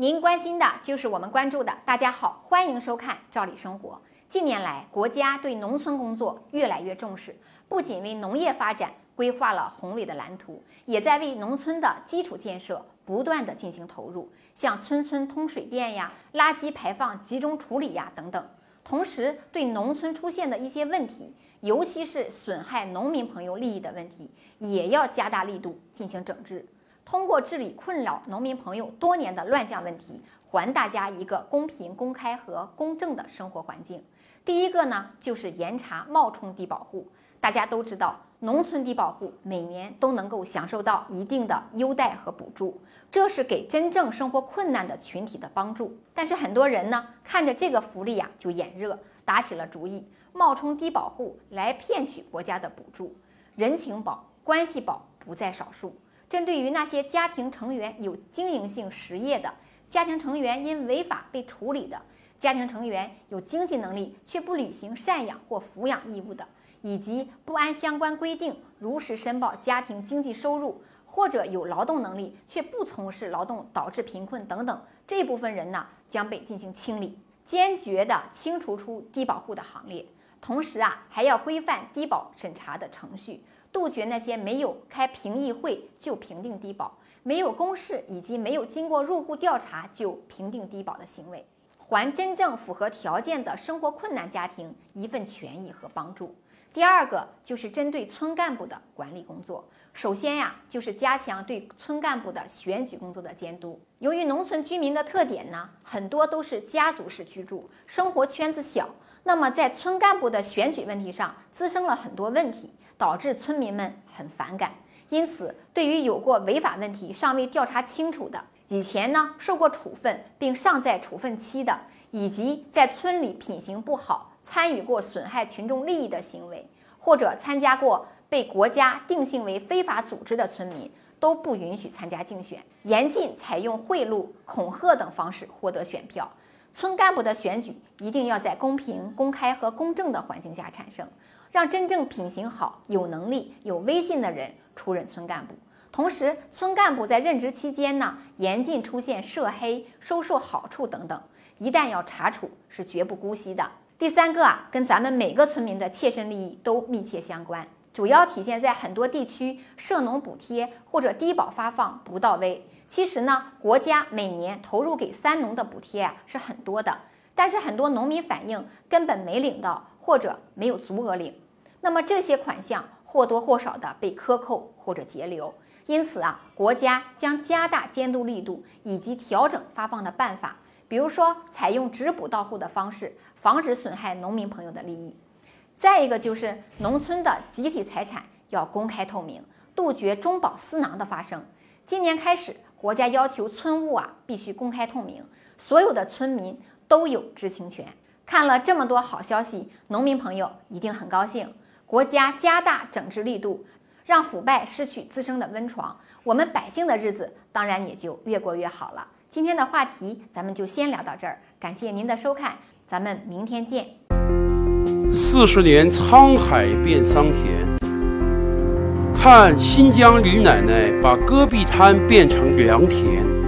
您关心的就是我们关注的。大家好，欢迎收看《赵理生活》。近年来，国家对农村工作越来越重视，不仅为农业发展规划了宏伟的蓝图，也在为农村的基础建设不断的进行投入，像村村通水电呀、垃圾排放集中处理呀等等。同时，对农村出现的一些问题，尤其是损害农民朋友利益的问题，也要加大力度进行整治。通过治理困扰农民朋友多年的乱象问题，还大家一个公平、公开和公正的生活环境。第一个呢，就是严查冒充低保户。大家都知道，农村低保户每年都能够享受到一定的优待和补助，这是给真正生活困难的群体的帮助。但是很多人呢，看着这个福利呀就眼热，打起了主意，冒充低保户来骗取国家的补助。人情保、关系保不在少数。针对于那些家庭成员有经营性实业的家庭成员因违法被处理的家庭成员有经济能力却不履行赡养或抚养义务的，以及不按相关规定如实申报家庭经济收入或者有劳动能力却不从事劳动导致贫困等等这部分人呢，将被进行清理，坚决的清除出低保户的行列。同时啊，还要规范低保审查的程序。杜绝那些没有开评议会就评定低保、没有公示以及没有经过入户调查就评定低保的行为，还真正符合条件的生活困难家庭一份权益和帮助。第二个就是针对村干部的管理工作，首先呀，就是加强对村干部的选举工作的监督。由于农村居民的特点呢，很多都是家族式居住，生活圈子小，那么在村干部的选举问题上滋生了很多问题。导致村民们很反感，因此，对于有过违法问题尚未调查清楚的，以前呢受过处分并尚在处分期的，以及在村里品行不好、参与过损害群众利益的行为，或者参加过被国家定性为非法组织的村民，都不允许参加竞选，严禁采用贿赂、恐吓等方式获得选票。村干部的选举一定要在公平、公开和公正的环境下产生。让真正品行好、有能力、有威信的人出任村干部。同时，村干部在任职期间呢，严禁出现涉黑、收受好处等等。一旦要查处，是绝不姑息的。第三个啊，跟咱们每个村民的切身利益都密切相关，主要体现在很多地区涉农补贴或者低保发放不到位。其实呢，国家每年投入给三农的补贴啊是很多的，但是很多农民反映根本没领到。或者没有足额领，那么这些款项或多或少的被克扣或者截留，因此啊，国家将加大监督力度以及调整发放的办法，比如说采用直补到户的方式，防止损害农民朋友的利益。再一个就是农村的集体财产要公开透明，杜绝中饱私囊的发生。今年开始，国家要求村务啊必须公开透明，所有的村民都有知情权。看了这么多好消息，农民朋友一定很高兴。国家加大整治力度，让腐败失去滋生的温床，我们百姓的日子当然也就越过越好了。今天的话题咱们就先聊到这儿，感谢您的收看，咱们明天见。四十年沧海变桑田，看新疆李奶奶把戈壁滩变成良田。